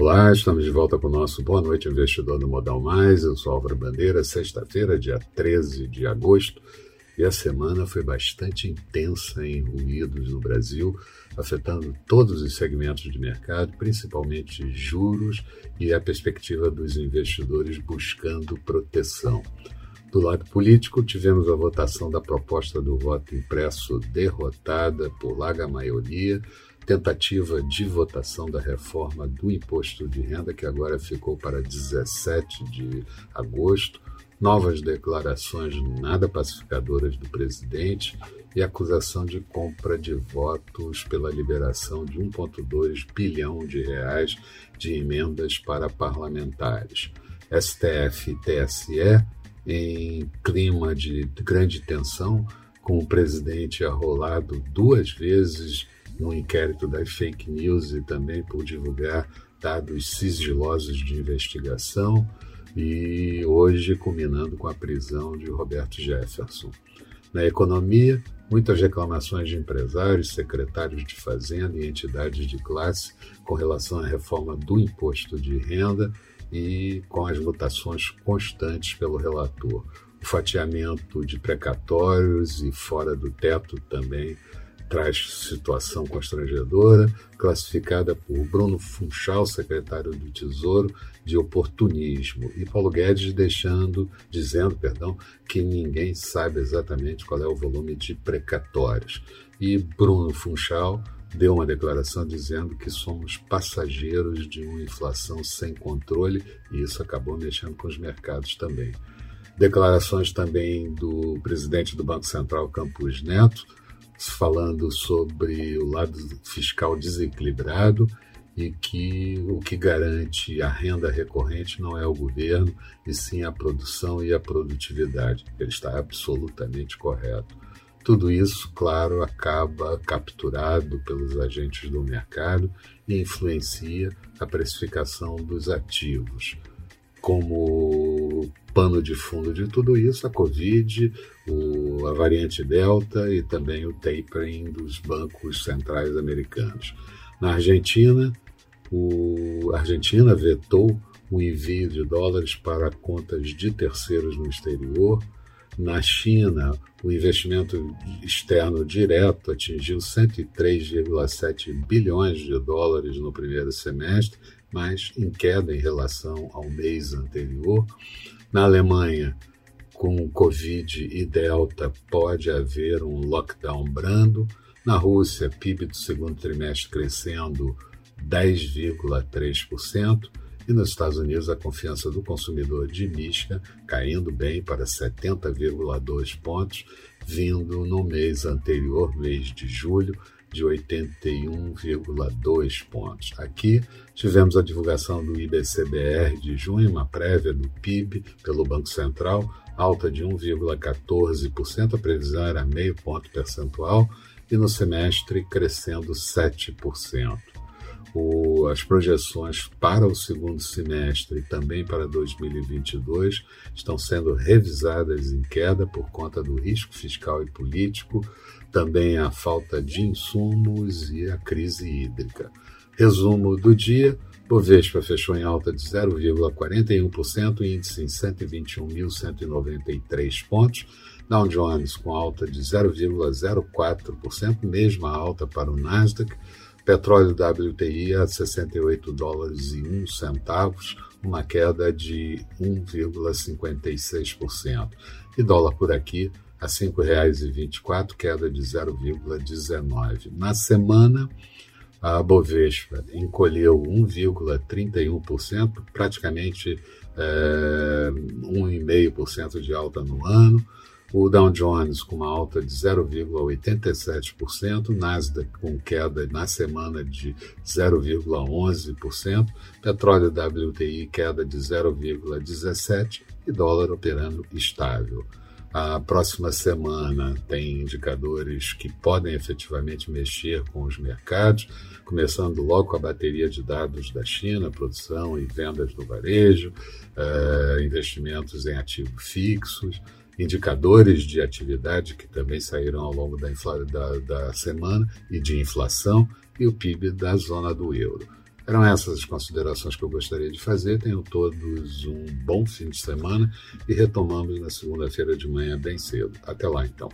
Olá, estamos de volta com o nosso Boa Noite Investidor no Modal Mais. Eu sou Álvaro Bandeira, sexta-feira, dia 13 de agosto, e a semana foi bastante intensa em ruídos no Brasil, afetando todos os segmentos de mercado, principalmente juros e a perspectiva dos investidores buscando proteção. Do lado político, tivemos a votação da proposta do voto impresso derrotada por larga maioria, tentativa de votação da reforma do imposto de renda, que agora ficou para 17 de agosto, novas declarações nada pacificadoras do presidente e acusação de compra de votos pela liberação de 1,2 bilhão de reais de emendas para parlamentares. STF e TSE, em clima de grande tensão, com o presidente arrolado duas vezes no inquérito das fake news e também por divulgar dados sigilosos de investigação, e hoje culminando com a prisão de Roberto Jefferson. Na economia, muitas reclamações de empresários, secretários de Fazenda e entidades de classe com relação à reforma do imposto de renda e com as votações constantes pelo relator. O fatiamento de precatórios e fora do teto também traz situação constrangedora, classificada por Bruno Funchal, secretário do Tesouro, de oportunismo, e Paulo Guedes deixando, dizendo, perdão, que ninguém sabe exatamente qual é o volume de precatórios. E Bruno Funchal deu uma declaração dizendo que somos passageiros de uma inflação sem controle, e isso acabou mexendo com os mercados também. Declarações também do presidente do Banco Central, Campos Neto, falando sobre o lado fiscal desequilibrado e que o que garante a renda recorrente não é o governo, e sim a produção e a produtividade. Ele está absolutamente correto. Tudo isso, claro, acaba capturado pelos agentes do mercado e influencia a precificação dos ativos. Como pano de fundo de tudo isso, a Covid, o, a variante Delta e também o tapering dos bancos centrais americanos. Na Argentina, o, a Argentina vetou o envio de dólares para contas de terceiros no exterior. Na China, o investimento externo direto atingiu 103,7 bilhões de dólares no primeiro semestre, mas em queda em relação ao mês anterior. Na Alemanha, com Covid e Delta, pode haver um lockdown brando. Na Rússia, PIB do segundo trimestre crescendo 10,3%. E nos Estados Unidos, a confiança do consumidor de caindo bem para 70,2 pontos, vindo no mês anterior, mês de julho, de 81,2 pontos. Aqui tivemos a divulgação do IBCBR de junho, uma prévia do PIB pelo Banco Central, alta de 1,14%, a previsão era meio ponto percentual, e no semestre crescendo 7%. O, as projeções para o segundo semestre e também para 2022 estão sendo revisadas em queda por conta do risco fiscal e político, também a falta de insumos e a crise hídrica. Resumo do dia: Bovespa fechou em alta de 0,41%, índice em 121.193 pontos. Dow Jones com alta de 0,04%, mesma alta para o Nasdaq. Petróleo WTI a 68 dólares e 1 centavos, uma queda de 1,56%. E dólar por aqui a R$ 5,24, queda de 0,19. Na semana, a Bovespa encolheu 1,31%, praticamente é, 1,5% de alta no ano. O Dow Jones com uma alta de 0,87%, Nasdaq com queda na semana de 0,11%, petróleo WTI queda de 0,17% e dólar operando estável. A próxima semana tem indicadores que podem efetivamente mexer com os mercados, começando logo com a bateria de dados da China, produção e vendas no varejo, uh, investimentos em ativos fixos, indicadores de atividade que também saíram ao longo da, da, da semana e de inflação e o PIB da zona do euro. Eram essas as considerações que eu gostaria de fazer. Tenham todos um bom fim de semana e retomamos na segunda-feira de manhã bem cedo. Até lá, então.